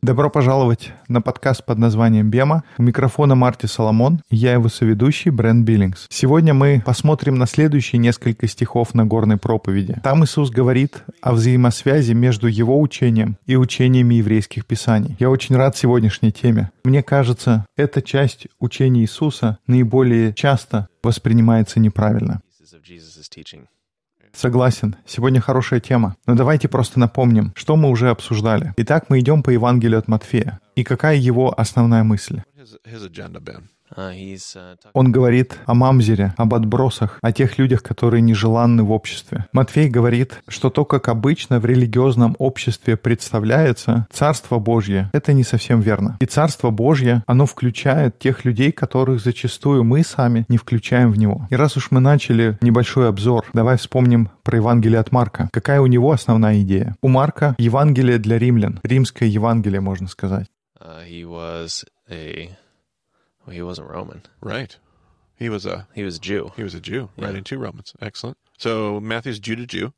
Добро пожаловать на подкаст под названием «Бема». У микрофона Марти Соломон, и я его соведущий Брент Биллингс. Сегодня мы посмотрим на следующие несколько стихов Нагорной проповеди. Там Иисус говорит о взаимосвязи между его учением и учениями еврейских писаний. Я очень рад сегодняшней теме. Мне кажется, эта часть учения Иисуса наиболее часто воспринимается неправильно. Согласен, сегодня хорошая тема. Но давайте просто напомним, что мы уже обсуждали. Итак, мы идем по Евангелию от Матфея. И какая его основная мысль? Uh, talking Он говорит о мамзере, об отбросах, о тех людях, которые нежеланны в обществе. Матфей говорит, что то, как обычно в религиозном обществе представляется Царство Божье, это не совсем верно. И Царство Божье, оно включает тех людей, которых зачастую мы сами не включаем в него. И раз уж мы начали небольшой обзор, давай вспомним про Евангелие от Марка. Какая у него основная идея? У Марка Евангелие для римлян, римское Евангелие, можно сказать. uh, he was a well, he wasn't Roman. Right. He was a He was a Jew. he was a Jew, Yeah. writing to Romans. Excellent. So Matthew's Judah Jew,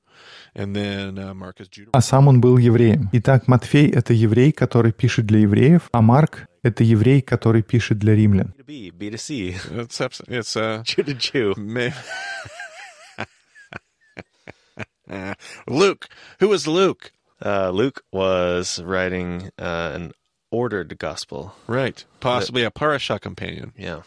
and then uh, Mark is Judah. а сам он был евреем. Итак, Матфей — это еврей, который пишет для евреев, а Марк — это еврей, который пишет для римлян. B to B, B to C. It's abs- it's uh, Jew to Jew. may- Luke. Who was Luke? Uh, Luke was writing uh, an ordered gospel. Right. Possibly a parasha companion. Yeah.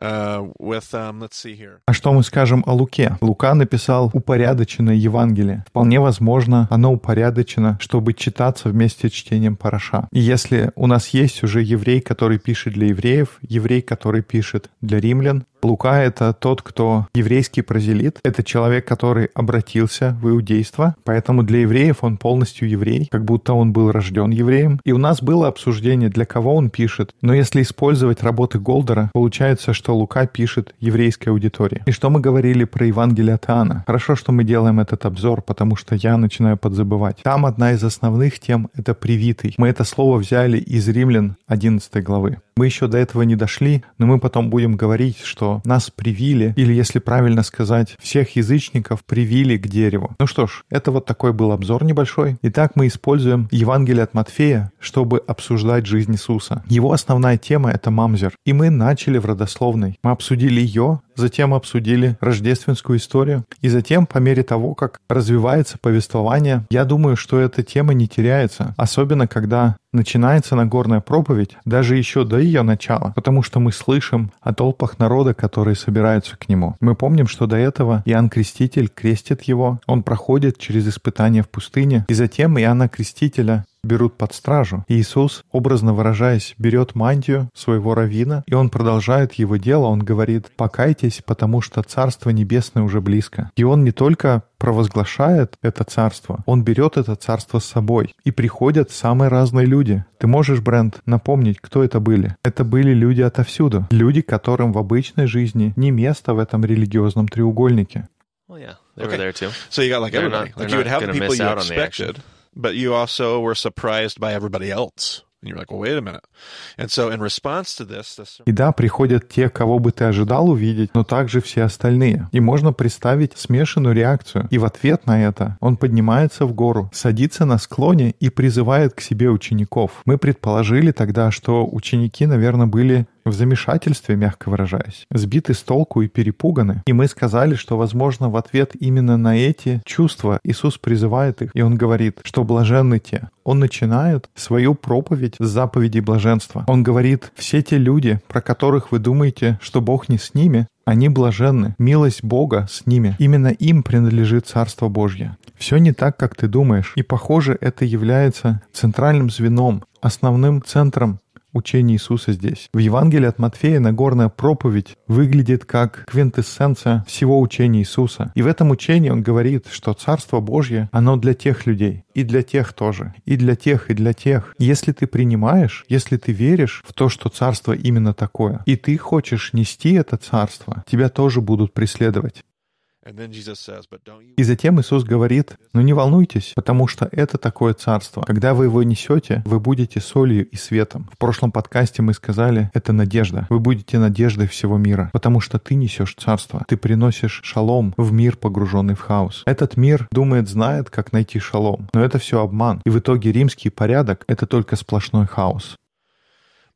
Uh, with um, let's see here. А что мы скажем о Луке? Лука написал упорядоченное Евангелие. Вполне возможно, оно упорядочено, чтобы читаться вместе с чтением Параша. И если у нас есть уже еврей, который пишет для евреев, еврей, который пишет для римлян, Лука — это тот, кто еврейский прозелит. Это человек, который обратился в иудейство. Поэтому для евреев он полностью еврей, как будто он был рожден евреем. И у нас было обсуждение, для кого он пишет. Но если использовать работы Голдера, получается, что Лука пишет еврейской аудитории. И что мы говорили про Евангелие от Иоанна? Хорошо, что мы делаем этот обзор, потому что я начинаю подзабывать. Там одна из основных тем — это «привитый». Мы это слово взяли из Римлян 11 главы. Мы еще до этого не дошли, но мы потом будем говорить, что нас привили, или, если правильно сказать, всех язычников привили к дереву. Ну что ж, это вот такой был обзор небольшой. Итак, мы используем Евангелие от Матфея, чтобы обсуждать жизнь Иисуса. Его основная тема — это мамзер. И мы начали в родословной. Мы обсудили ее, затем обсудили рождественскую историю, и затем, по мере того, как развивается повествование, я думаю, что эта тема не теряется, особенно когда начинается Нагорная проповедь, даже еще до ее начала, потому что мы слышим о толпах народа, которые собираются к нему. Мы помним, что до этого Иоанн Креститель крестит его, он проходит через испытания в пустыне, и затем Иоанна Крестителя берут под стражу. И Иисус, образно выражаясь, берет мантию своего равина, и он продолжает его дело. Он говорит, покайтесь, потому что Царство Небесное уже близко. И он не только провозглашает это царство, он берет это царство с собой. И приходят самые разные люди. Ты можешь, Брент, напомнить, кто это были? Это были люди отовсюду. Люди, которым в обычной жизни не место в этом религиозном треугольнике. Well, yeah, they Okay. were there too. So you got like They're everybody. not- like you would have the people you expected, but you also were surprised by everybody else. And you're like, well, wait a minute. And so in response to this, this И да, приходят те, кого бы ты ожидал увидеть, но также все остальные. И можно представить смешанную реакцию. И в ответ на это он поднимается в гору, садится на склоне и призывает к себе учеников. Мы предположили тогда, что ученики, наверное, были в замешательстве, мягко выражаясь, сбиты с толку и перепуганы. И мы сказали, что, возможно, в ответ именно на эти чувства Иисус призывает их, и Он говорит, что блаженны те. Он начинает свою проповедь с заповедей блаженства. Он говорит, все те люди, про которых вы думаете, что Бог не с ними, они блаженны, милость Бога с ними. Именно им принадлежит Царство Божье. Все не так, как ты думаешь. И, похоже, это является центральным звеном, основным центром учение Иисуса здесь. В Евангелии от Матфея Нагорная проповедь выглядит как квинтэссенция всего учения Иисуса. И в этом учении он говорит, что Царство Божье, оно для тех людей, и для тех тоже, и для тех, и для тех. Если ты принимаешь, если ты веришь в то, что Царство именно такое, и ты хочешь нести это Царство, тебя тоже будут преследовать. И затем Иисус говорит, ну не волнуйтесь, потому что это такое царство. Когда вы его несете, вы будете солью и светом. В прошлом подкасте мы сказали, это надежда. Вы будете надеждой всего мира, потому что ты несешь царство. Ты приносишь шалом в мир, погруженный в хаос. Этот мир думает, знает, как найти шалом. Но это все обман. И в итоге римский порядок — это только сплошной хаос. But even this religion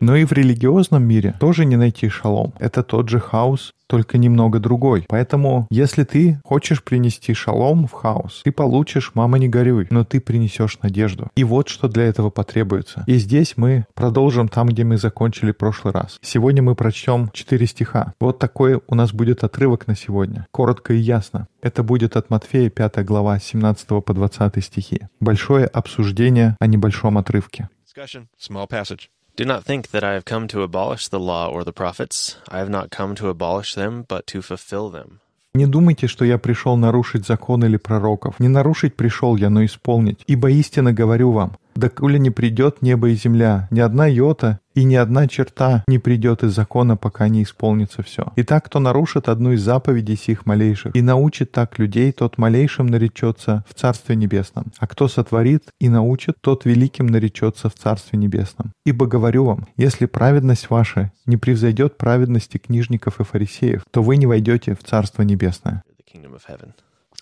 Но и в религиозном мире тоже не найти шалом. Это тот же хаос, только немного другой. Поэтому, если ты хочешь принести шалом в хаос, ты получишь «мама, не горюй», но ты принесешь надежду. И вот что для этого потребуется. И здесь мы продолжим там, где мы закончили прошлый раз. Сегодня мы прочтем четыре стиха. Вот такой у нас будет отрывок на сегодня. Коротко и ясно. Это будет от Матфея 5 глава 17 по 20 стихи. Большое обсуждение о небольшом отрывке. Discussion, small passage. Do not think that I have come to abolish the law or the prophets. I have not come to abolish them, but to fulfill them. Не думайте, что я пришел нарушить закон или пророков. Не нарушить пришел я, но исполнить. Ибо истинно говорю вам, доколе не придет небо и земля, ни одна йота и ни одна черта не придет из закона, пока не исполнится все. Итак, кто нарушит одну из заповедей сих малейших и научит так людей, тот малейшим наречется в Царстве Небесном. А кто сотворит и научит, тот великим наречется в Царстве Небесном. Ибо говорю вам, если праведность ваша не превзойдет праведности книжников и фарисеев, то вы не войдете в Царство Небесное.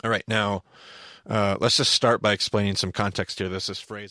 All right, now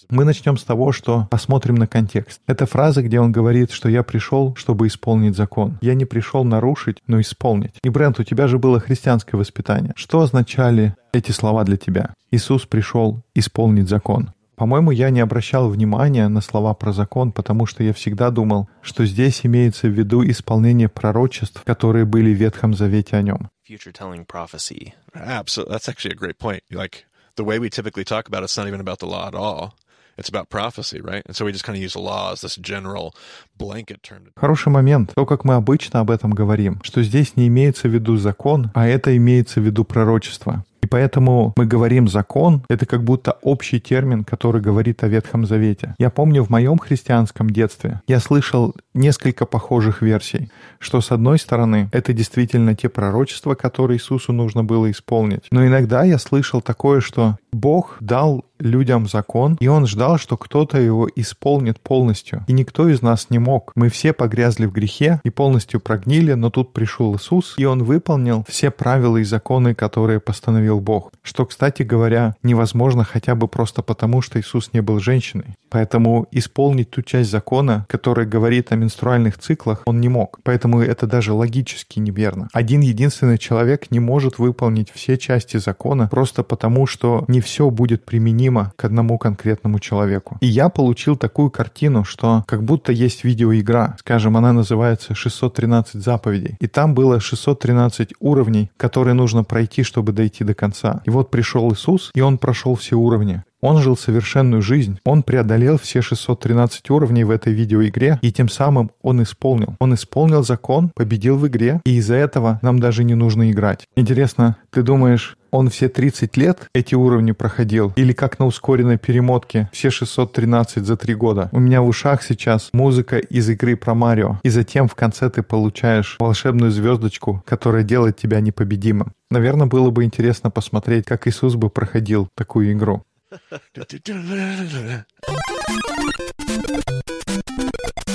Мы начнем с того, что посмотрим на контекст. Это фраза, где он говорит, что я пришел, чтобы исполнить закон. Я не пришел нарушить, но исполнить. И, Брент, у тебя же было христианское воспитание. Что означали эти слова для тебя? Иисус пришел исполнить закон. По-моему, я не обращал внимания на слова про закон, потому что я всегда думал, что здесь имеется в виду исполнение пророчеств, которые были в Ветхом Завете о нем. Future telling prophecy. Absolutely, that's actually a great point. Like the way we typically talk about it's not even about the law at all. It's about prophecy, right? And so we just kind of use the law as this general blanket term. Хороший момент. То, как мы обычно об этом говорим, что здесь не имеется в виду закон, а это имеется в виду пророчество. И поэтому мы говорим «закон» — это как будто общий термин, который говорит о Ветхом Завете. Я помню в моем христианском детстве я слышал несколько похожих версий, что с одной стороны это действительно те пророчества, которые Иисусу нужно было исполнить. Но иногда я слышал такое, что Бог дал людям закон, и Он ждал, что кто-то его исполнит полностью. И никто из нас не мог. Мы все погрязли в грехе и полностью прогнили, но тут пришел Иисус, и Он выполнил все правила и законы, которые постановил Бог. Что, кстати говоря, невозможно хотя бы просто потому, что Иисус не был женщиной. Поэтому исполнить ту часть закона, которая говорит о менструальных циклах, он не мог. Поэтому это даже логически неверно. Один единственный человек не может выполнить все части закона просто потому, что не все будет применимо к одному конкретному человеку. И я получил такую картину, что как будто есть видеоигра. Скажем, она называется 613 заповедей. И там было 613 уровней, которые нужно пройти, чтобы дойти до конца. И вот пришел Иисус, и он прошел все уровни. Он жил совершенную жизнь. Он преодолел все 613 уровней в этой видеоигре, и тем самым он исполнил. Он исполнил закон, победил в игре, и из-за этого нам даже не нужно играть. Интересно, ты думаешь, он все 30 лет эти уровни проходил? Или как на ускоренной перемотке все 613 за 3 года? У меня в ушах сейчас музыка из игры про Марио. И затем в конце ты получаешь волшебную звездочку, которая делает тебя непобедимым. Наверное, было бы интересно посмотреть, как Иисус бы проходил такую игру.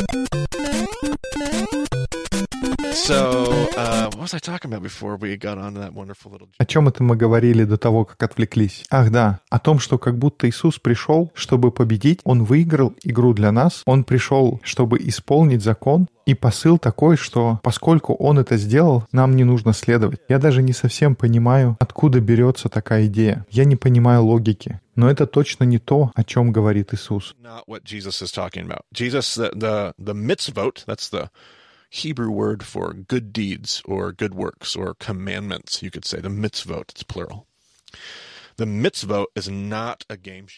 So, uh, what was I talking about before we got onto that wonderful little? О чем это мы говорили до того, как отвлеклись? Ах да, о том, что как будто Иисус пришел, чтобы победить, Он выиграл игру для нас, Он пришел, чтобы исполнить закон, и посыл такой, что поскольку Он это сделал, нам не нужно следовать. Я даже не совсем понимаю, откуда берется такая идея. Я не понимаю логики. Но это точно не то, о чем говорит Иисус. Hebrew word for good deeds or good works or commandments, you could say. The mitzvot, it's plural.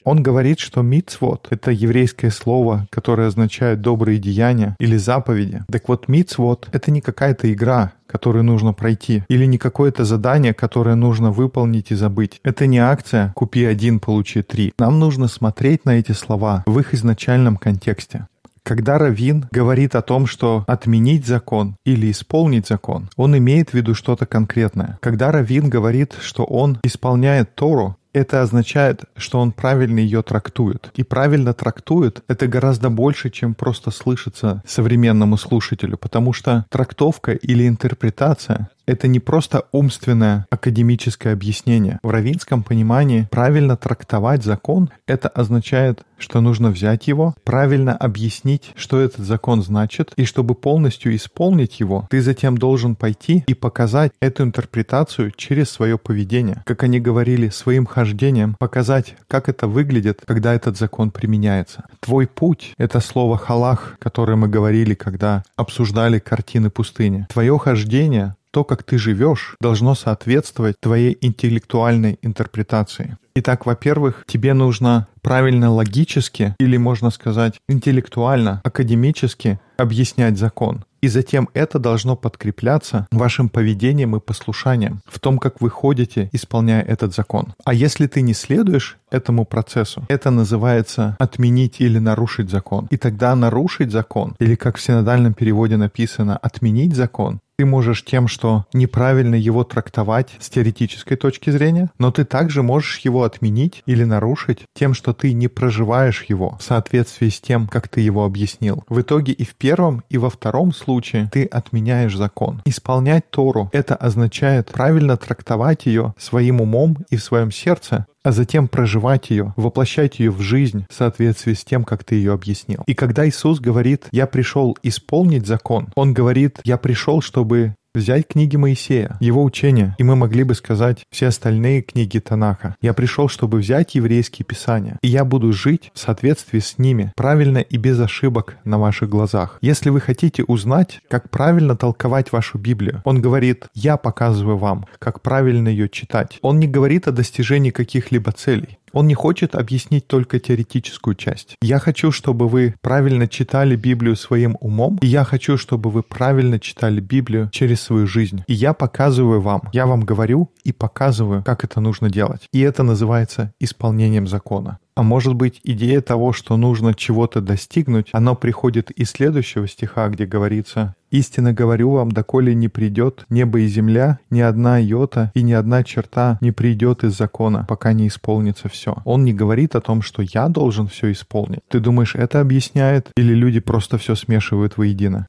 Он говорит, что мицвот — это еврейское слово, которое означает добрые деяния или заповеди. Так вот, мицвот — это не какая-то игра, которую нужно пройти, или не какое-то задание, которое нужно выполнить и забыть. Это не акция «купи один, получи три». Нам нужно смотреть на эти слова в их изначальном контексте. Когда Равин говорит о том, что отменить закон или исполнить закон, он имеет в виду что-то конкретное. Когда Равин говорит, что он исполняет Тору, это означает, что он правильно ее трактует. И правильно трактует — это гораздо больше, чем просто слышится современному слушателю, потому что трактовка или интерпретация это не просто умственное академическое объяснение. В равинском понимании правильно трактовать закон — это означает, что нужно взять его, правильно объяснить, что этот закон значит, и чтобы полностью исполнить его, ты затем должен пойти и показать эту интерпретацию через свое поведение. Как они говорили, своим хождением показать, как это выглядит, когда этот закон применяется. Твой путь — это слово «халах», которое мы говорили, когда обсуждали картины пустыни. Твое хождение то, как ты живешь, должно соответствовать твоей интеллектуальной интерпретации. Итак, во-первых, тебе нужно правильно логически или, можно сказать, интеллектуально, академически объяснять закон. И затем это должно подкрепляться вашим поведением и послушанием в том, как вы ходите, исполняя этот закон. А если ты не следуешь этому процессу, это называется отменить или нарушить закон. И тогда нарушить закон, или как в синодальном переводе написано, отменить закон, ты можешь тем, что неправильно его трактовать с теоретической точки зрения, но ты также можешь его отменить или нарушить тем, что ты не проживаешь его в соответствии с тем, как ты его объяснил. В итоге и в первом, и во втором случае ты отменяешь закон. Исполнять Тору — это означает правильно трактовать ее своим умом и в своем сердце, а затем проживать ее, воплощать ее в жизнь в соответствии с тем, как ты ее объяснил. И когда Иисус говорит «Я пришел исполнить закон», Он говорит «Я пришел, чтобы Взять книги Моисея, его учения, и мы могли бы сказать все остальные книги Танаха. Я пришел, чтобы взять еврейские писания, и я буду жить в соответствии с ними, правильно и без ошибок на ваших глазах. Если вы хотите узнать, как правильно толковать вашу Библию, он говорит, я показываю вам, как правильно ее читать. Он не говорит о достижении каких-либо целей. Он не хочет объяснить только теоретическую часть. Я хочу, чтобы вы правильно читали Библию своим умом, и я хочу, чтобы вы правильно читали Библию через свою жизнь. И я показываю вам, я вам говорю и показываю, как это нужно делать. И это называется исполнением закона. А может быть, идея того, что нужно чего-то достигнуть, оно приходит из следующего стиха, где говорится «Истинно говорю вам, доколе не придет небо и земля, ни одна йота и ни одна черта не придет из закона, пока не исполнится все». Он не говорит о том, что я должен все исполнить. Ты думаешь, это объясняет? Или люди просто все смешивают воедино?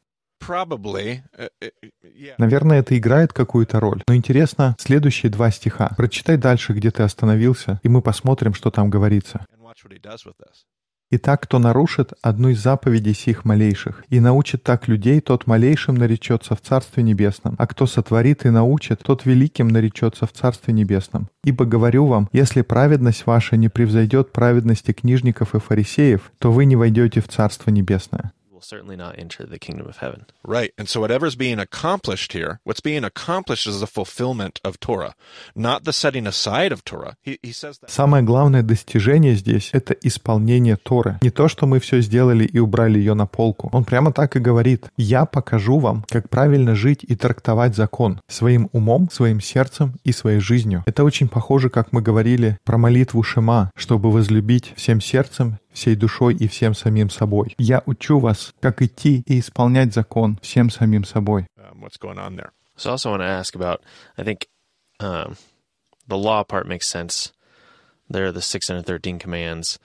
Uh, uh. Наверное, это играет какую-то роль. Но интересно, следующие два стиха. Прочитай дальше, где ты остановился, и мы посмотрим, что там говорится. Итак, кто нарушит одну из заповедей сих малейших и научит так людей, тот малейшим наречется в Царстве Небесном, а кто сотворит и научит, тот великим наречется в Царстве Небесном. Ибо говорю вам, если праведность ваша не превзойдет праведности книжников и фарисеев, то вы не войдете в Царство Небесное. Will certainly not enter the kingdom of heaven. Right. And so whatever's being accomplished here, what's being accomplished is the fulfillment of Torah, not the setting aside of Torah. He, he says that. Самое главное достижение здесь — это исполнение Торы. Не то, что мы все сделали и убрали ее на полку. Он прямо так и говорит. «Я покажу вам, как правильно жить и трактовать закон своим умом, своим сердцем и своей жизнью». Это очень похоже, как мы говорили про молитву Шема, чтобы возлюбить всем сердцем, всей душой и всем самим собой. Я учу вас, как идти и исполнять закон всем самим собой. Um, what's going on there? So I also want to ask about, I think um, the law part makes sense. There are the 613 commands.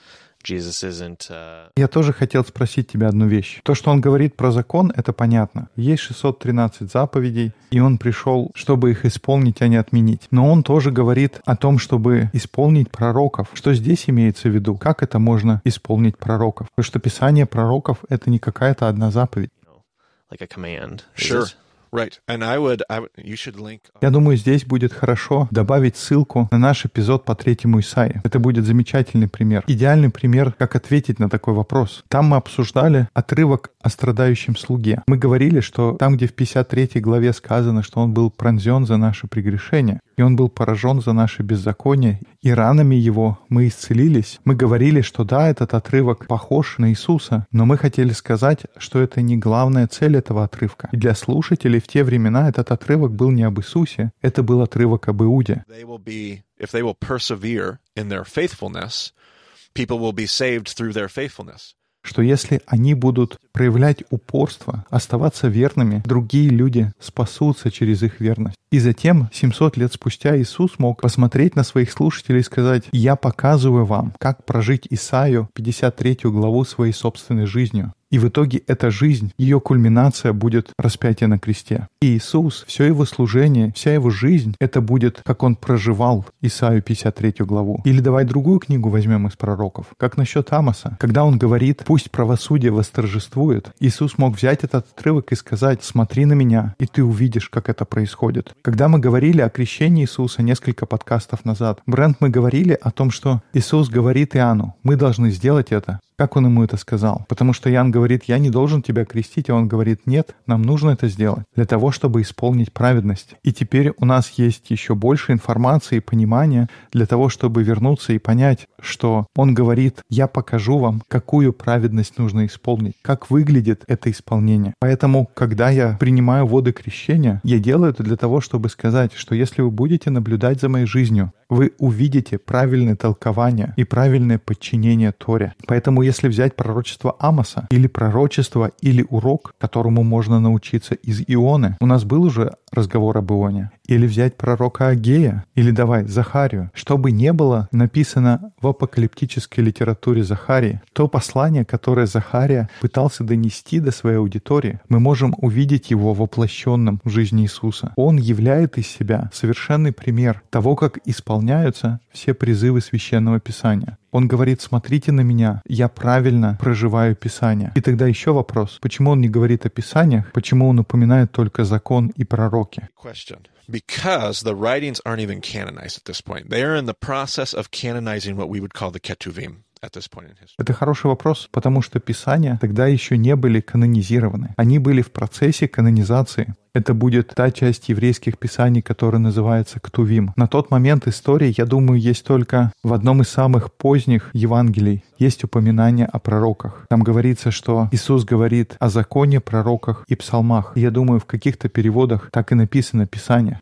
Uh, Я тоже хотел спросить тебя одну вещь. То, что он говорит про закон, это понятно. Есть 613 заповедей, и он пришел, чтобы их исполнить, а не отменить. Но он тоже говорит о том, чтобы исполнить пророков. Что здесь имеется в виду? Как это можно исполнить пророков? Потому что Писание пророков — это не какая-то одна заповедь. like a command. Sure. it? Link. Я думаю, здесь будет хорошо добавить ссылку на наш эпизод по третьему Исаии. Это будет замечательный пример. Идеальный пример, как ответить на такой вопрос. Там мы обсуждали отрывок о страдающем слуге. Мы говорили, что там, где в 53 главе сказано, что он был пронзен за наши прегрешения, и он был поражен за наши беззакония, и ранами его мы исцелились. Мы говорили, что да, этот отрывок похож на Иисуса, но мы хотели сказать, что это не главная цель этого отрывка. И для слушателей в те времена этот отрывок был не об Иисусе, это был отрывок об Иуде. People will be saved through their faithfulness. Что если они будут проявлять упорство, оставаться верными, другие люди спасутся через их верность. И затем, 700 лет спустя, Иисус мог посмотреть на своих слушателей и сказать, «Я показываю вам, как прожить Исаию 53 главу своей собственной жизнью. И в итоге эта жизнь, ее кульминация будет распятие на кресте. И Иисус, все его служение, вся его жизнь, это будет, как он проживал Исаию 53 главу. Или давай другую книгу возьмем из пророков. Как насчет Амоса? Когда он говорит, пусть правосудие восторжествует, Иисус мог взять этот отрывок и сказать, смотри на меня, и ты увидишь, как это происходит. Когда мы говорили о крещении Иисуса несколько подкастов назад, Брент, мы говорили о том, что Иисус говорит Иоанну, мы должны сделать это, как он ему это сказал? Потому что Ян говорит, я не должен тебя крестить, а он говорит, нет, нам нужно это сделать для того, чтобы исполнить праведность. И теперь у нас есть еще больше информации и понимания для того, чтобы вернуться и понять, что он говорит, я покажу вам, какую праведность нужно исполнить, как выглядит это исполнение. Поэтому, когда я принимаю воды крещения, я делаю это для того, чтобы сказать, что если вы будете наблюдать за моей жизнью, вы увидите правильное толкование и правильное подчинение Торе. Поэтому если взять пророчество Амоса или пророчество или урок, которому можно научиться из Ионы, у нас был уже разговор об Ионе, или взять пророка Агея, или давай Захарию, чтобы не было написано в апокалиптической литературе Захарии, то послание, которое Захария пытался донести до своей аудитории, мы можем увидеть его воплощенным в жизни Иисуса. Он являет из себя совершенный пример того, как исполняются все призывы Священного Писания. Он говорит, смотрите на меня, я правильно проживаю Писание. И тогда еще вопрос, почему он не говорит о Писаниях, почему он упоминает только закон и пророки? Because the writings aren't even canonized at this point. They are in the process of canonizing what we would call the Ketuvim. Это хороший вопрос, потому что Писания тогда еще не были канонизированы. Они были в процессе канонизации. Это будет та часть еврейских писаний, которая называется Ктувим. На тот момент истории, я думаю, есть только в одном из самых поздних Евангелий есть упоминание о пророках. Там говорится, что Иисус говорит о законе, пророках и псалмах. И я думаю, в каких-то переводах так и написано Писание.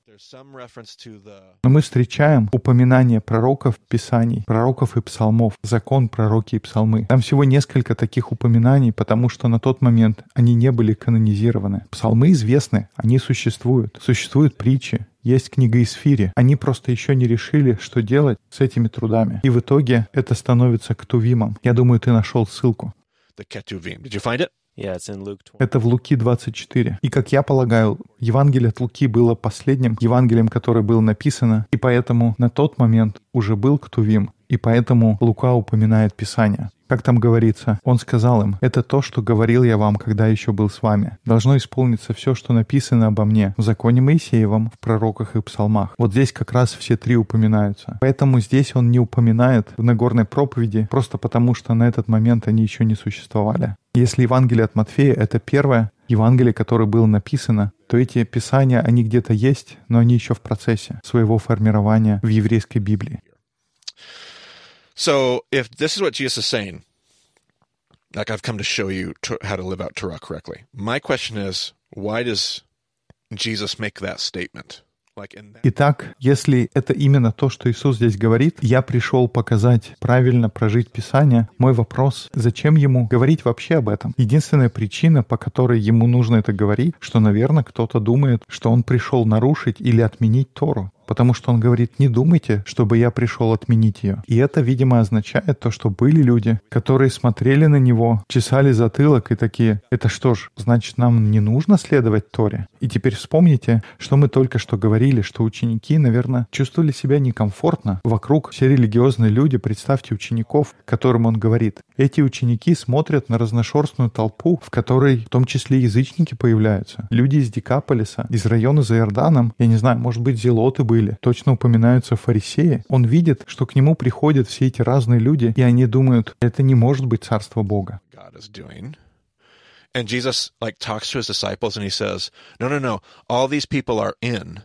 Но мы встречаем упоминание пророков, писаний, пророков и псалмов, закон, пророки и псалмы. Там всего несколько таких упоминаний, потому что на тот момент они не были канонизированы. Псалмы известны, они существуют. Существуют притчи, есть книга Исфири. Они просто еще не решили, что делать с этими трудами. И в итоге это становится ктувимом. Я думаю, ты нашел ссылку. Это в Луки 24. И, как я полагаю, Евангелие от Луки было последним Евангелием, которое было написано, и поэтому на тот момент уже был Ктувим, и поэтому Лука упоминает Писание. Как там говорится, он сказал им, «Это то, что говорил я вам, когда еще был с вами. Должно исполниться все, что написано обо мне в законе Моисеевом, в пророках и псалмах». Вот здесь как раз все три упоминаются. Поэтому здесь он не упоминает в Нагорной проповеди, просто потому что на этот момент они еще не существовали. Если Евангелие от Матфея — это первое Евангелие, которое было написано, то эти писания, они где-то есть, но они еще в процессе своего формирования в еврейской Библии. So if this is what Jesus is saying, like I've come to show you to, how to live out Torah correctly. My question is, why does Jesus make that statement? Итак, если это именно то, что Иисус здесь говорит, я пришел показать правильно прожить Писание, мой вопрос, зачем ему говорить вообще об этом? Единственная причина, по которой ему нужно это говорить, что, наверное, кто-то думает, что он пришел нарушить или отменить Тору потому что он говорит, не думайте, чтобы я пришел отменить ее. И это, видимо, означает то, что были люди, которые смотрели на него, чесали затылок и такие, это что ж, значит, нам не нужно следовать Торе? И теперь вспомните, что мы только что говорили, что ученики, наверное, чувствовали себя некомфортно. Вокруг все религиозные люди, представьте учеников, которым он говорит. Эти ученики смотрят на разношерстную толпу, в которой в том числе язычники появляются. Люди из Дикаполиса, из района за Иорданом, я не знаю, может быть, зелоты были, были. Точно упоминаются фарисеи. Он видит, что к нему приходят все эти разные люди, и они думают, это не может быть царство Бога. And Jesus like talks to his disciples and he says, "No, no, no. All these people are in,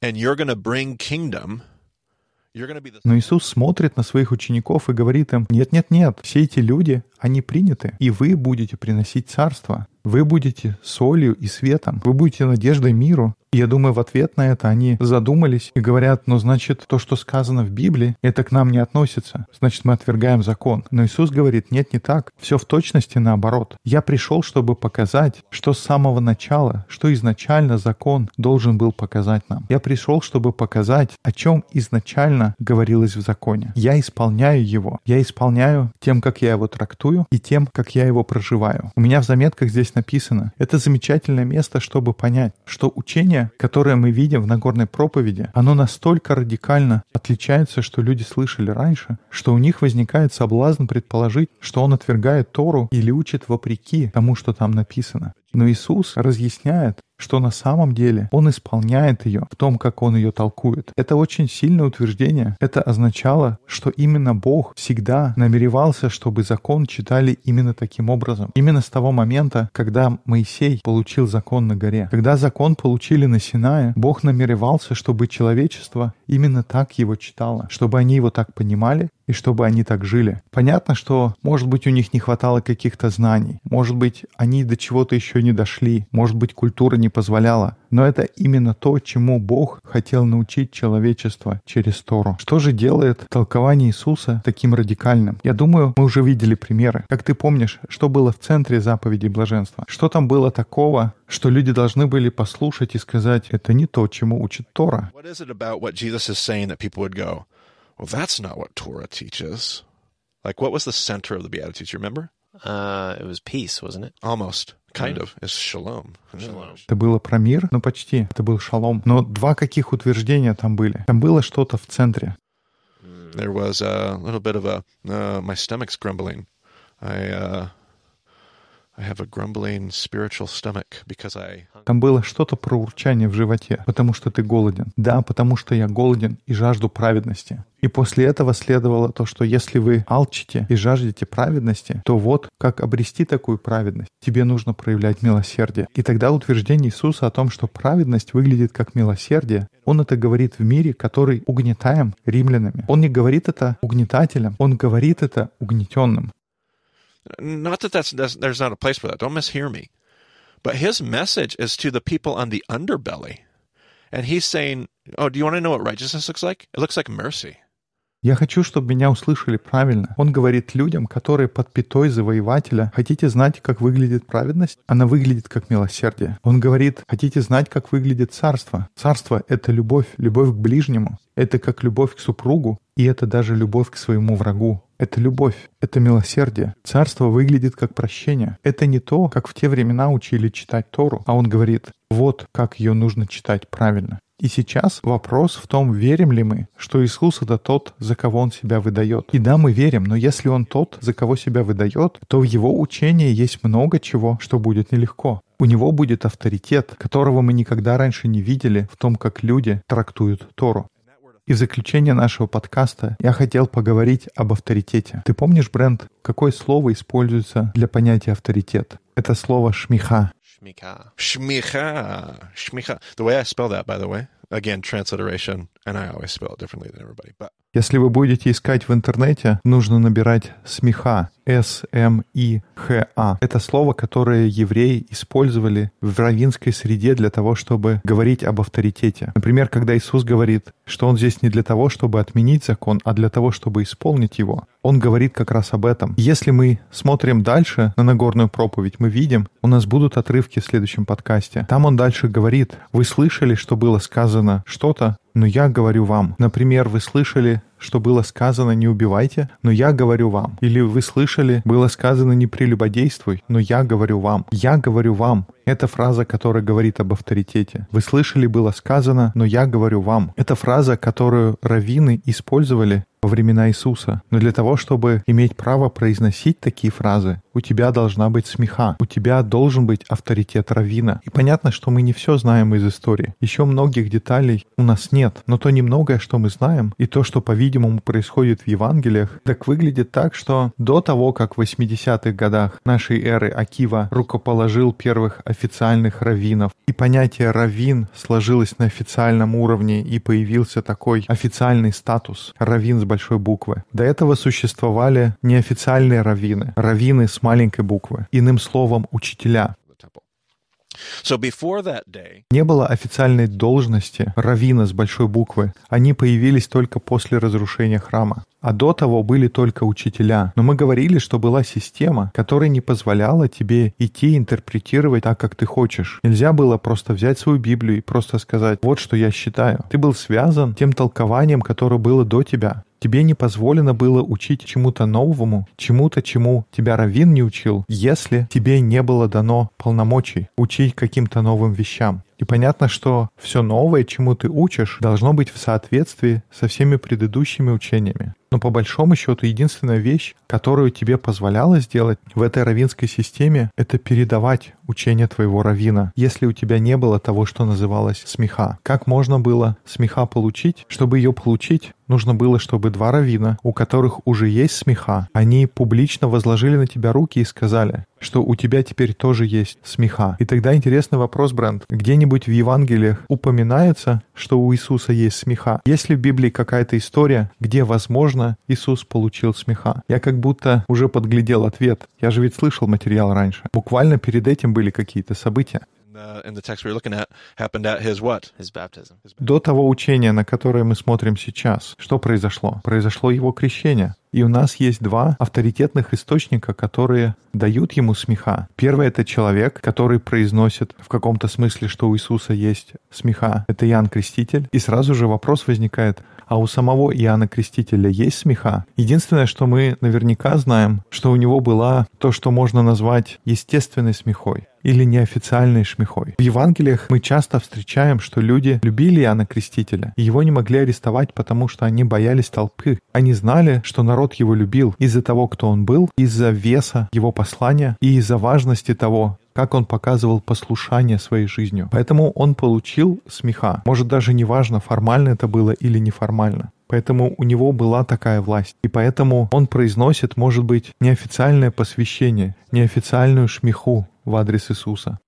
and you're going to bring kingdom но Иисус смотрит на своих учеников и говорит им, нет-нет-нет, все эти люди, они приняты, и вы будете приносить царство. Вы будете солью и светом, вы будете надеждой миру, я думаю, в ответ на это они задумались и говорят, ну, значит, то, что сказано в Библии, это к нам не относится. Значит, мы отвергаем закон. Но Иисус говорит, нет, не так. Все в точности наоборот. Я пришел, чтобы показать, что с самого начала, что изначально закон должен был показать нам. Я пришел, чтобы показать, о чем изначально говорилось в законе. Я исполняю его. Я исполняю тем, как я его трактую, и тем, как я его проживаю. У меня в заметках здесь написано, это замечательное место, чтобы понять, что учение, которое мы видим в Нагорной проповеди, оно настолько радикально отличается, что люди слышали раньше, что у них возникает соблазн предположить, что он отвергает Тору или учит вопреки тому, что там написано. Но Иисус разъясняет, что на самом деле он исполняет ее в том, как он ее толкует. Это очень сильное утверждение. Это означало, что именно Бог всегда намеревался, чтобы закон читали именно таким образом. Именно с того момента, когда Моисей получил закон на горе. Когда закон получили на Синае, Бог намеревался, чтобы человечество именно так его читало, чтобы они его так понимали и чтобы они так жили. Понятно, что, может быть, у них не хватало каких-то знаний, может быть, они до чего-то еще не дошли, может быть, культура не позволяла, но это именно то, чему Бог хотел научить человечество через Тору. Что же делает толкование Иисуса таким радикальным? Я думаю, мы уже видели примеры. Как ты помнишь, что было в центре заповеди блаженства? Что там было такого, что люди должны были послушать и сказать, это не то, чему учит Тора? Well, that's not what Torah teaches? Like, what was the center of the Beatitudes? You remember? Uh, it was peace, wasn't it? Almost. Kind of. It's shalom. Shalom. Это было про мир, ну почти. Это был шалом. Но два каких утверждения там были? Там было что-то в центре. There was a little bit of a, uh, my stomach's grumbling. I, uh, I have a grumbling spiritual stomach because I Там было что-то про урчание в животе, потому что ты голоден. Да, потому что я голоден и жажду праведности. И после этого следовало то, что если вы алчите и жаждете праведности, то вот как обрести такую праведность. Тебе нужно проявлять милосердие. И тогда утверждение Иисуса о том, что праведность выглядит как милосердие, он это говорит в мире, который угнетаем римлянами. Он не говорит это угнетателям, он говорит это угнетенным. Not that that's, that's there's not a place for that. Don't mishear me. But his message is to the people on the underbelly. And he's saying, Oh, do you want to know what righteousness looks like? It looks like mercy. Я хочу, чтобы меня услышали правильно. Он говорит людям, которые под пятой завоевателя, хотите знать, как выглядит праведность? Она выглядит как милосердие. Он говорит, хотите знать, как выглядит царство? Царство — это любовь, любовь к ближнему. Это как любовь к супругу, и это даже любовь к своему врагу. Это любовь, это милосердие. Царство выглядит как прощение. Это не то, как в те времена учили читать Тору, а он говорит, вот как ее нужно читать правильно. И сейчас вопрос в том, верим ли мы, что Иисус — это тот, за кого Он себя выдает. И да, мы верим, но если Он тот, за кого себя выдает, то в Его учении есть много чего, что будет нелегко. У Него будет авторитет, которого мы никогда раньше не видели в том, как люди трактуют Тору. И в заключение нашего подкаста я хотел поговорить об авторитете. Ты помнишь, Брент, какое слово используется для понятия авторитет? Это слово «шмиха». Shmika. Shmicha. Shmicha. The way I spell that, by the way, again, transliteration, and I always spell it differently than everybody, but Если вы будете искать в интернете, нужно набирать смеха. S-M-I-H-A. Это слово, которое евреи использовали в раввинской среде для того, чтобы говорить об авторитете. Например, когда Иисус говорит, что Он здесь не для того, чтобы отменить закон, а для того, чтобы исполнить его. Он говорит как раз об этом. Если мы смотрим дальше на Нагорную проповедь, мы видим, у нас будут отрывки в следующем подкасте. Там он дальше говорит, вы слышали, что было сказано что-то, но я говорю вам. Например, вы слышали, что было сказано «не убивайте», но я говорю вам. Или вы слышали, было сказано «не прелюбодействуй», но я говорю вам. Я говорю вам. Это фраза, которая говорит об авторитете. Вы слышали, было сказано, но я говорю вам. Это фраза, которую раввины использовали во времена Иисуса. Но для того, чтобы иметь право произносить такие фразы, у тебя должна быть смеха, у тебя должен быть авторитет раввина. И понятно, что мы не все знаем из истории. Еще многих деталей у нас нет, но то немногое, что мы знаем, и то, что, по-видимому, происходит в Евангелиях, так выглядит так, что до того, как в 80-х годах нашей эры Акива рукоположил первых официальных раввинов, и понятие раввин сложилось на официальном уровне, и появился такой официальный статус раввин с большой буквы. До этого существовали неофициальные раввины, раввины с маленькой буквы, иным словом, учителя. the temple. So before that day, Не было официальной должности равина с большой буквы. Они появились только после разрушения храма. А до того были только учителя. Но мы говорили, что была система, которая не позволяла тебе идти интерпретировать так, как ты хочешь. Нельзя было просто взять свою Библию и просто сказать, вот что я считаю. Ты был связан тем толкованием, которое было до тебя. Тебе не позволено было учить чему-то новому, чему-то, чему тебя Равин не учил, если тебе не было дано полномочий учить каким-то новым вещам. И понятно, что все новое, чему ты учишь, должно быть в соответствии со всеми предыдущими учениями. Но по большому счету единственная вещь, которую тебе позволяло сделать в этой равинской системе, это передавать учение твоего равина, если у тебя не было того, что называлось смеха. Как можно было смеха получить? Чтобы ее получить, нужно было, чтобы два равина, у которых уже есть смеха, они публично возложили на тебя руки и сказали, что у тебя теперь тоже есть смеха. И тогда интересный вопрос, Брент. Где-нибудь в Евангелиях упоминается, что у Иисуса есть смеха? Есть ли в Библии какая-то история, где, возможно, Иисус получил смеха? Я как будто уже подглядел ответ. Я же ведь слышал материал раньше. Буквально перед этим были какие-то события. baptism. До того учения, на которое мы смотрим сейчас, что произошло? Произошло его крещение. И у нас есть два авторитетных источника, которые дают ему смеха. Первый — это человек, который произносит в каком-то смысле, что у Иисуса есть смеха. Это Иоанн Креститель. И сразу же вопрос возникает, а у самого Иоанна Крестителя есть смеха? Единственное, что мы наверняка знаем, что у него была то, что можно назвать естественной смехой или неофициальной шмехой. В Евангелиях мы часто встречаем, что люди любили Иоанна Крестителя, и его не могли арестовать, потому что они боялись толпы. Они знали, что народ его любил из-за того, кто он был, из-за веса его послания и из-за важности того, как он показывал послушание своей жизнью. Поэтому он получил смеха. Может, даже не важно, формально это было или неформально. Поэтому у него была такая власть. И поэтому он произносит, может быть, неофициальное посвящение, неофициальную шмеху в адрес Иисуса.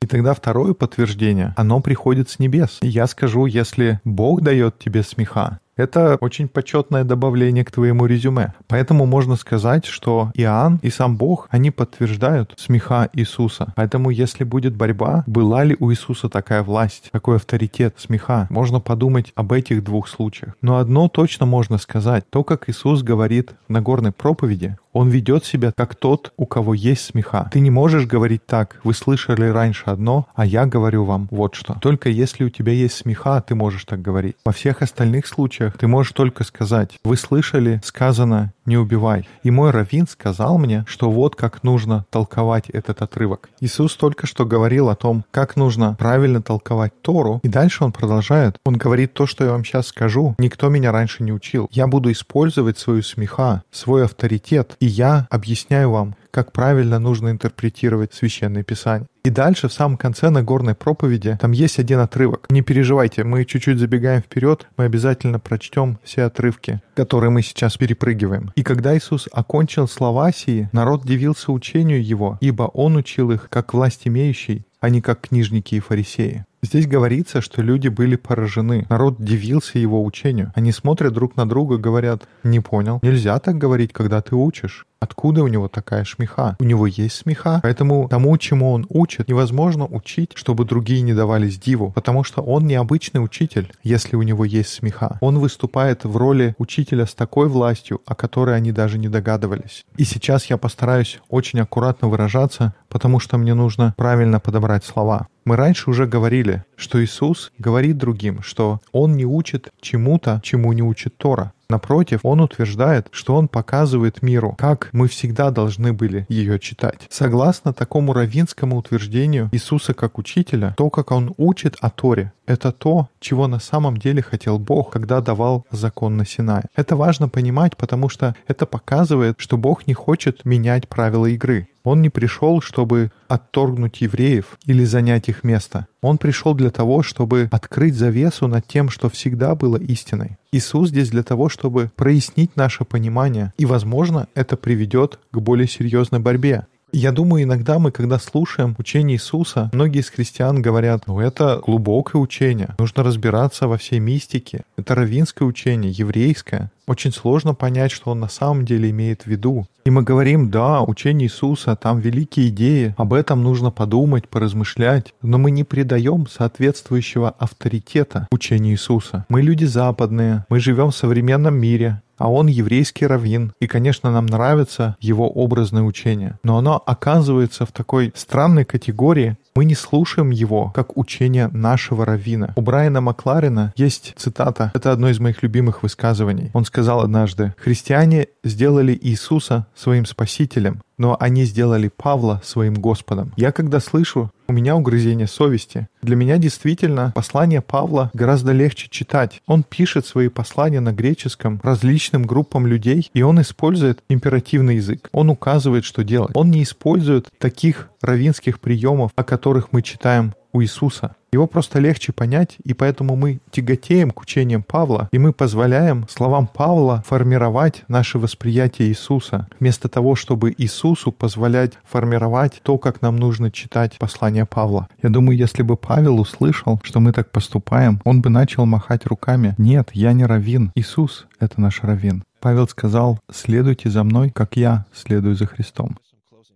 И тогда второе подтверждение, оно приходит с небес. И я скажу, если Бог дает тебе смеха, это очень почетное добавление к твоему резюме. Поэтому можно сказать, что Иоанн и сам Бог, они подтверждают смеха Иисуса. Поэтому если будет борьба, была ли у Иисуса такая власть, такой авторитет смеха, можно подумать об этих двух случаях. Но одно точно можно сказать. То, как Иисус говорит в Нагорной проповеди, он ведет себя как тот, у кого есть смеха. Ты не можешь говорить так, вы слышали раньше одно, а я говорю вам вот что. Только если у тебя есть смеха, ты можешь так говорить. Во всех остальных случаях ты можешь только сказать, вы слышали, сказано, не убивай. И мой раввин сказал мне, что вот как нужно толковать этот отрывок. Иисус только что говорил о том, как нужно правильно толковать Тору, и дальше он продолжает. Он говорит то, что я вам сейчас скажу, никто меня раньше не учил. Я буду использовать свою смеха, свой авторитет, и я объясняю вам, как правильно нужно интерпретировать Священное Писание. И дальше, в самом конце Нагорной проповеди, там есть один отрывок. Не переживайте, мы чуть-чуть забегаем вперед, мы обязательно прочтем все отрывки, которые мы сейчас перепрыгиваем. И когда Иисус окончил слова сии, народ дивился учению Его, ибо Он учил их как власть имеющий, а не как книжники и фарисеи. Здесь говорится, что люди были поражены. Народ дивился его учению. Они смотрят друг на друга, говорят, не понял. Нельзя так говорить, когда ты учишь. Откуда у него такая шмеха? У него есть смеха, поэтому тому, чему он учит, невозможно учить, чтобы другие не давались диву, потому что он необычный учитель, если у него есть смеха. Он выступает в роли учителя с такой властью, о которой они даже не догадывались. И сейчас я постараюсь очень аккуратно выражаться, потому что мне нужно правильно подобрать слова. Мы раньше уже говорили, что Иисус говорит другим, что Он не учит чему-то, чему не учит Тора. Напротив, он утверждает, что он показывает миру, как мы всегда должны были ее читать. Согласно такому равинскому утверждению Иисуса как учителя, то, как он учит о Торе, это то, чего на самом деле хотел Бог, когда давал закон на Синае. Это важно понимать, потому что это показывает, что Бог не хочет менять правила игры. Он не пришел, чтобы отторгнуть евреев или занять их место. Он пришел для того, чтобы открыть завесу над тем, что всегда было истиной. Иисус здесь для того, чтобы прояснить наше понимание, и, возможно, это приведет к более серьезной борьбе. Я думаю, иногда мы, когда слушаем учение Иисуса, многие из христиан говорят, ну это глубокое учение, нужно разбираться во всей мистике. Это равинское учение, еврейское. Очень сложно понять, что он на самом деле имеет в виду. И мы говорим, да, учение Иисуса, там великие идеи, об этом нужно подумать, поразмышлять, но мы не придаем соответствующего авторитета учению Иисуса. Мы люди западные, мы живем в современном мире, а он еврейский раввин. И, конечно, нам нравится его образное учение. Но оно оказывается в такой странной категории, мы не слушаем его как учение нашего раввина. У Брайана Макларина есть цитата, это одно из моих любимых высказываний. Он сказал однажды, «Христиане сделали Иисуса своим спасителем, но они сделали Павла своим Господом. Я когда слышу, у меня угрызение совести. Для меня действительно послание Павла гораздо легче читать. Он пишет свои послания на греческом различным группам людей, и он использует императивный язык. Он указывает, что делать. Он не использует таких равинских приемов, о которых мы читаем у Иисуса. Его просто легче понять, и поэтому мы тяготеем к учениям Павла, и мы позволяем словам Павла формировать наше восприятие Иисуса, вместо того, чтобы Иисусу позволять формировать то, как нам нужно читать послание Павла. Я думаю, если бы Павел услышал, что мы так поступаем, он бы начал махать руками. Нет, я не равин. Иисус — это наш равин. Павел сказал, следуйте за мной, как я следую за Христом.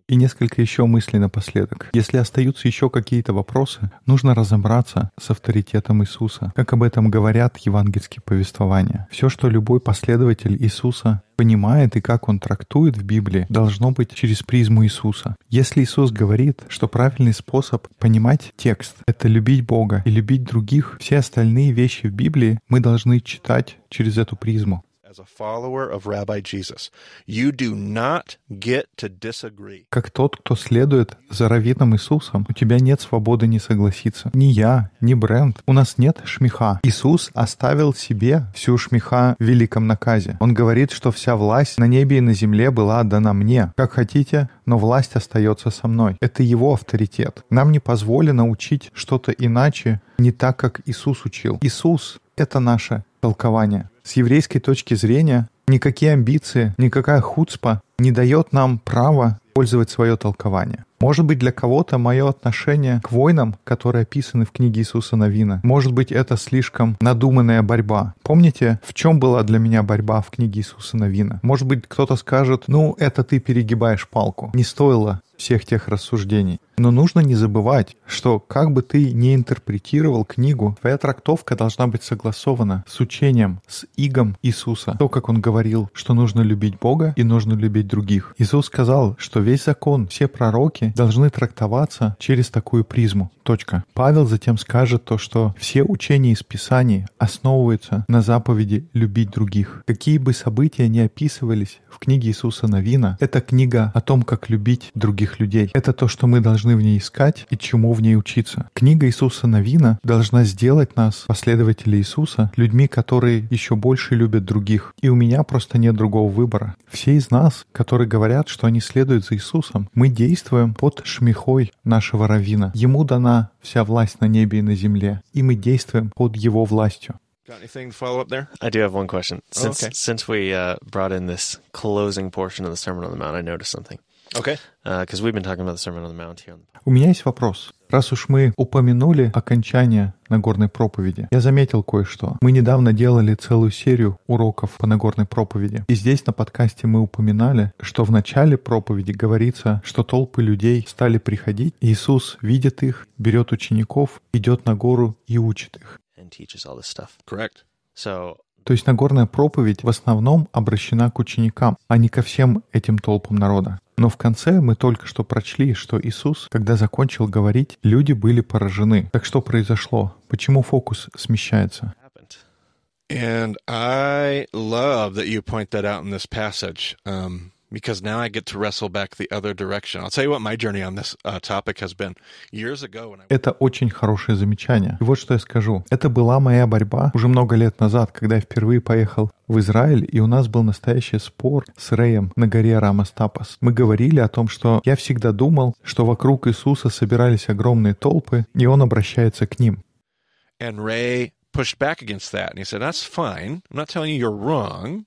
И несколько еще мыслей напоследок. Если остаются еще какие-то вопросы, нужно разобраться с авторитетом Иисуса, как об этом говорят евангельские повествования. Все, что любой последователь Иисуса понимает и как он трактует в Библии, должно быть через призму Иисуса. Если Иисус говорит, что правильный способ понимать текст — это любить Бога и любить других, все остальные вещи в Библии мы должны читать через эту призму. Как тот, кто следует за раввином Иисусом, у тебя нет свободы не согласиться. Ни я, ни Брент. У нас нет шмиха. Иисус оставил себе всю шмиха в великом наказе. Он говорит, что вся власть на небе и на земле была отдана мне. Как хотите, но власть остается со мной. Это его авторитет. Нам не позволено учить что-то иначе, не так, как Иисус учил. Иисус — это наше толкование. С еврейской точки зрения никакие амбиции, никакая хуцпа не дает нам права пользовать свое толкование. Может быть, для кого-то мое отношение к войнам, которые описаны в книге Иисуса Новина, может быть, это слишком надуманная борьба. Помните, в чем была для меня борьба в книге Иисуса Новина? Может быть, кто-то скажет, ну, это ты перегибаешь палку. Не стоило всех тех рассуждений. Но нужно не забывать, что как бы ты ни интерпретировал книгу, твоя трактовка должна быть согласована с учением, с игом Иисуса. То, как он говорил, что нужно любить Бога и нужно любить других. Иисус сказал, что весь закон, все пророки должны трактоваться через такую призму. Точка. Павел затем скажет то, что все учения из Писаний основываются на заповеди любить других. Какие бы события ни описывались в книге Иисуса Новина, это книга о том, как любить других людей. Это то, что мы должны в ней искать и чему в ней учиться. Книга Иисуса Новина должна сделать нас, последователи Иисуса, людьми, которые еще больше любят других. И у меня просто нет другого выбора. Все из нас, которые говорят, что они следуют за Иисусом, мы действуем под шмихой нашего равина. Ему дана вся власть на небе и на земле, и мы действуем под его властью. Got anything to follow up there? I do have one question. Since okay. since we uh, brought in this closing portion of the Sermon on the Mount, I noticed something. Okay. Because we've been talking about the Sermon on the Mount here. on the- У меня есть вопрос. Раз уж мы упомянули окончание Нагорной проповеди, я заметил кое-что. Мы недавно делали целую серию уроков по Нагорной проповеди. И здесь на подкасте мы упоминали, что в начале проповеди говорится, что толпы людей стали приходить. Иисус видит их, берет учеников, идет на гору и учит их. То есть Нагорная проповедь в основном обращена к ученикам, а не ко всем этим толпам народа. Но в конце мы только что прочли, что Иисус, когда закончил говорить, люди были поражены. Так что произошло? Почему фокус смещается? And I love that you point that out in this passage um, because now I get to wrestle back the other direction. I'll tell you what my journey on this uh, topic has been. Years ago, when I Это очень хорошее замечание. И вот что я скажу. Это была моя борьба уже много лет назад, когда я впервые поехал в Израиль, и у нас был настоящий спор с Рэем на горе Рамастапас. Мы говорили о том, что я всегда думал, что вокруг Иисуса собирались огромные толпы, и он обращается к ним. and Ray pushed back against that, and he said, "That's fine. I'm not telling you you're wrong,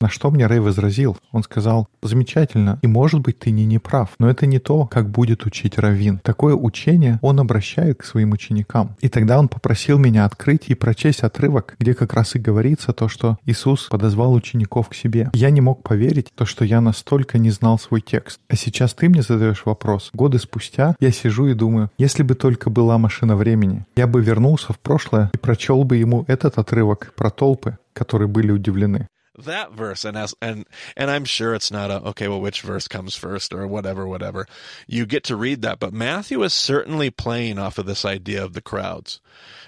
На что мне Рэй возразил? Он сказал, замечательно, и может быть ты не неправ, но это не то, как будет учить Равин. Такое учение он обращает к своим ученикам. И тогда он попросил меня открыть и прочесть отрывок, где как раз и говорится то, что Иисус подозвал учеников к себе. Я не мог поверить, то, что я настолько не знал свой текст. А сейчас ты мне задаешь вопрос. Годы спустя я сижу и думаю, если бы только была машина времени, я бы вернулся в прошлое и прочел бы ему этот отрывок про толпы, которые были удивлены. That verse and as and and I'm sure it's not a okay well which verse comes first or whatever whatever you get to read that but Matthew is certainly playing off of this idea of the crowds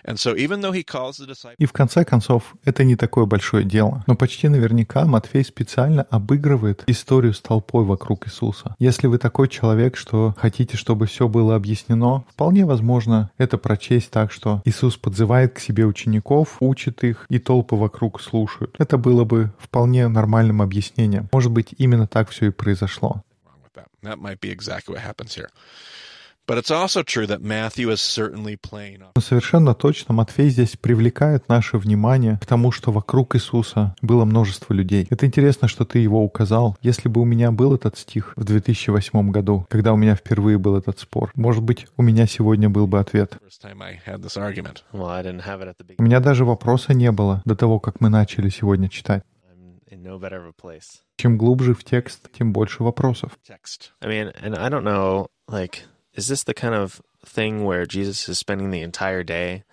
and so even though he calls the disciples И в конце концов, это не такое большое дело. Но почти наверняка Матфей специально обыгрывает историю с толпой вокруг Иисуса. Если вы такой человек, что хотите, чтобы все было объяснено, вполне возможно это прочесть так, что Иисус подзывает к себе учеников, учит их, и толпы вокруг слушают. Это было бы вполне нормальным объяснением. Может быть, именно так все и произошло. Но совершенно точно Матфей здесь привлекает наше внимание к тому, что вокруг Иисуса было множество людей. Это интересно, что ты его указал. Если бы у меня был этот стих в 2008 году, когда у меня впервые был этот спор, может быть, у меня сегодня был бы ответ. У меня даже вопроса не было до того, как мы начали сегодня читать. I'm in no better of a place. Чем глубже в текст, тем больше вопросов. text I mean, and I don't know, like, is this the kind of thing where Jesus is spending the entire day?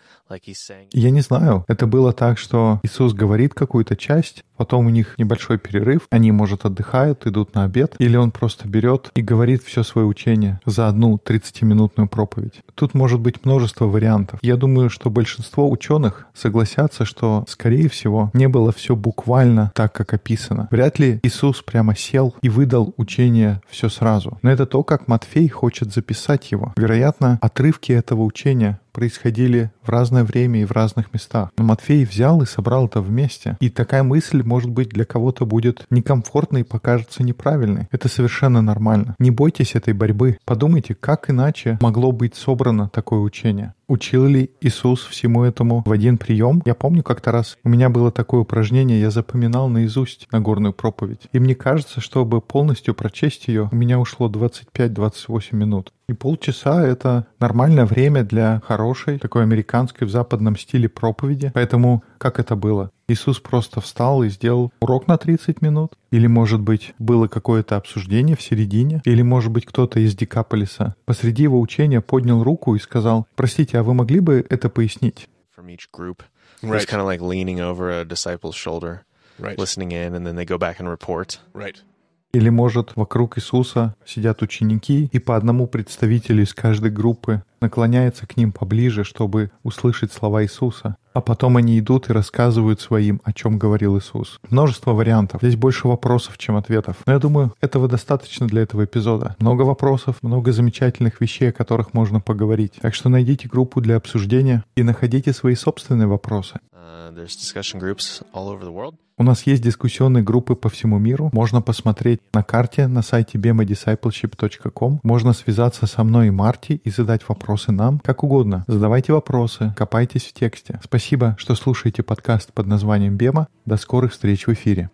Я не знаю, это было так, что Иисус говорит какую-то часть, потом у них небольшой перерыв, они, может, отдыхают, идут на обед, или он просто берет и говорит все свое учение за одну 30-минутную проповедь. Тут может быть множество вариантов. Я думаю, что большинство ученых согласятся, что, скорее всего, не было все буквально так, как описано. Вряд ли Иисус прямо сел и выдал учение все сразу. Но это то, как Матфей хочет записать его. Вероятно, отрывки этого учения происходили в разное время и в разных местах. Но Матфей взял и собрал это вместе. И такая мысль, может быть, для кого-то будет некомфортной и покажется неправильной. Это совершенно нормально. Не бойтесь этой борьбы. Подумайте, как иначе могло быть собрано такое учение. Учил ли Иисус всему этому в один прием? Я помню как-то раз у меня было такое упражнение, я запоминал наизусть Нагорную проповедь. И мне кажется, чтобы полностью прочесть ее, у меня ушло 25-28 минут. И полчаса — это нормальное время для хорошей, такой американской в западном стиле проповеди. Поэтому как это было? Иисус просто встал и сделал урок на 30 минут? Или, может быть, было какое-то обсуждение в середине? Или, может быть, кто-то из Декаполиса посреди его учения поднял руку и сказал, «Простите, а вы могли бы это пояснить?» From each group, Right. it's kind of like leaning over a disciple's shoulder, right listening in, and then they go back and report. right Или, может, вокруг Иисуса сидят ученики, и по одному представителю из каждой группы наклоняется к ним поближе, чтобы услышать слова Иисуса. А потом они идут и рассказывают своим, о чем говорил Иисус. Множество вариантов. Здесь больше вопросов, чем ответов. Но я думаю, этого достаточно для этого эпизода. Много вопросов, много замечательных вещей, о которых можно поговорить. Так что найдите группу для обсуждения и находите свои собственные вопросы. Uh, У нас есть дискуссионные группы по всему миру. Можно посмотреть на карте на сайте bemadiscipleship.com. Можно связаться со мной и Марти и задать вопросы нам, как угодно. Задавайте вопросы, копайтесь в тексте. Спасибо, что слушаете подкаст под названием «Бема». До скорых встреч в эфире.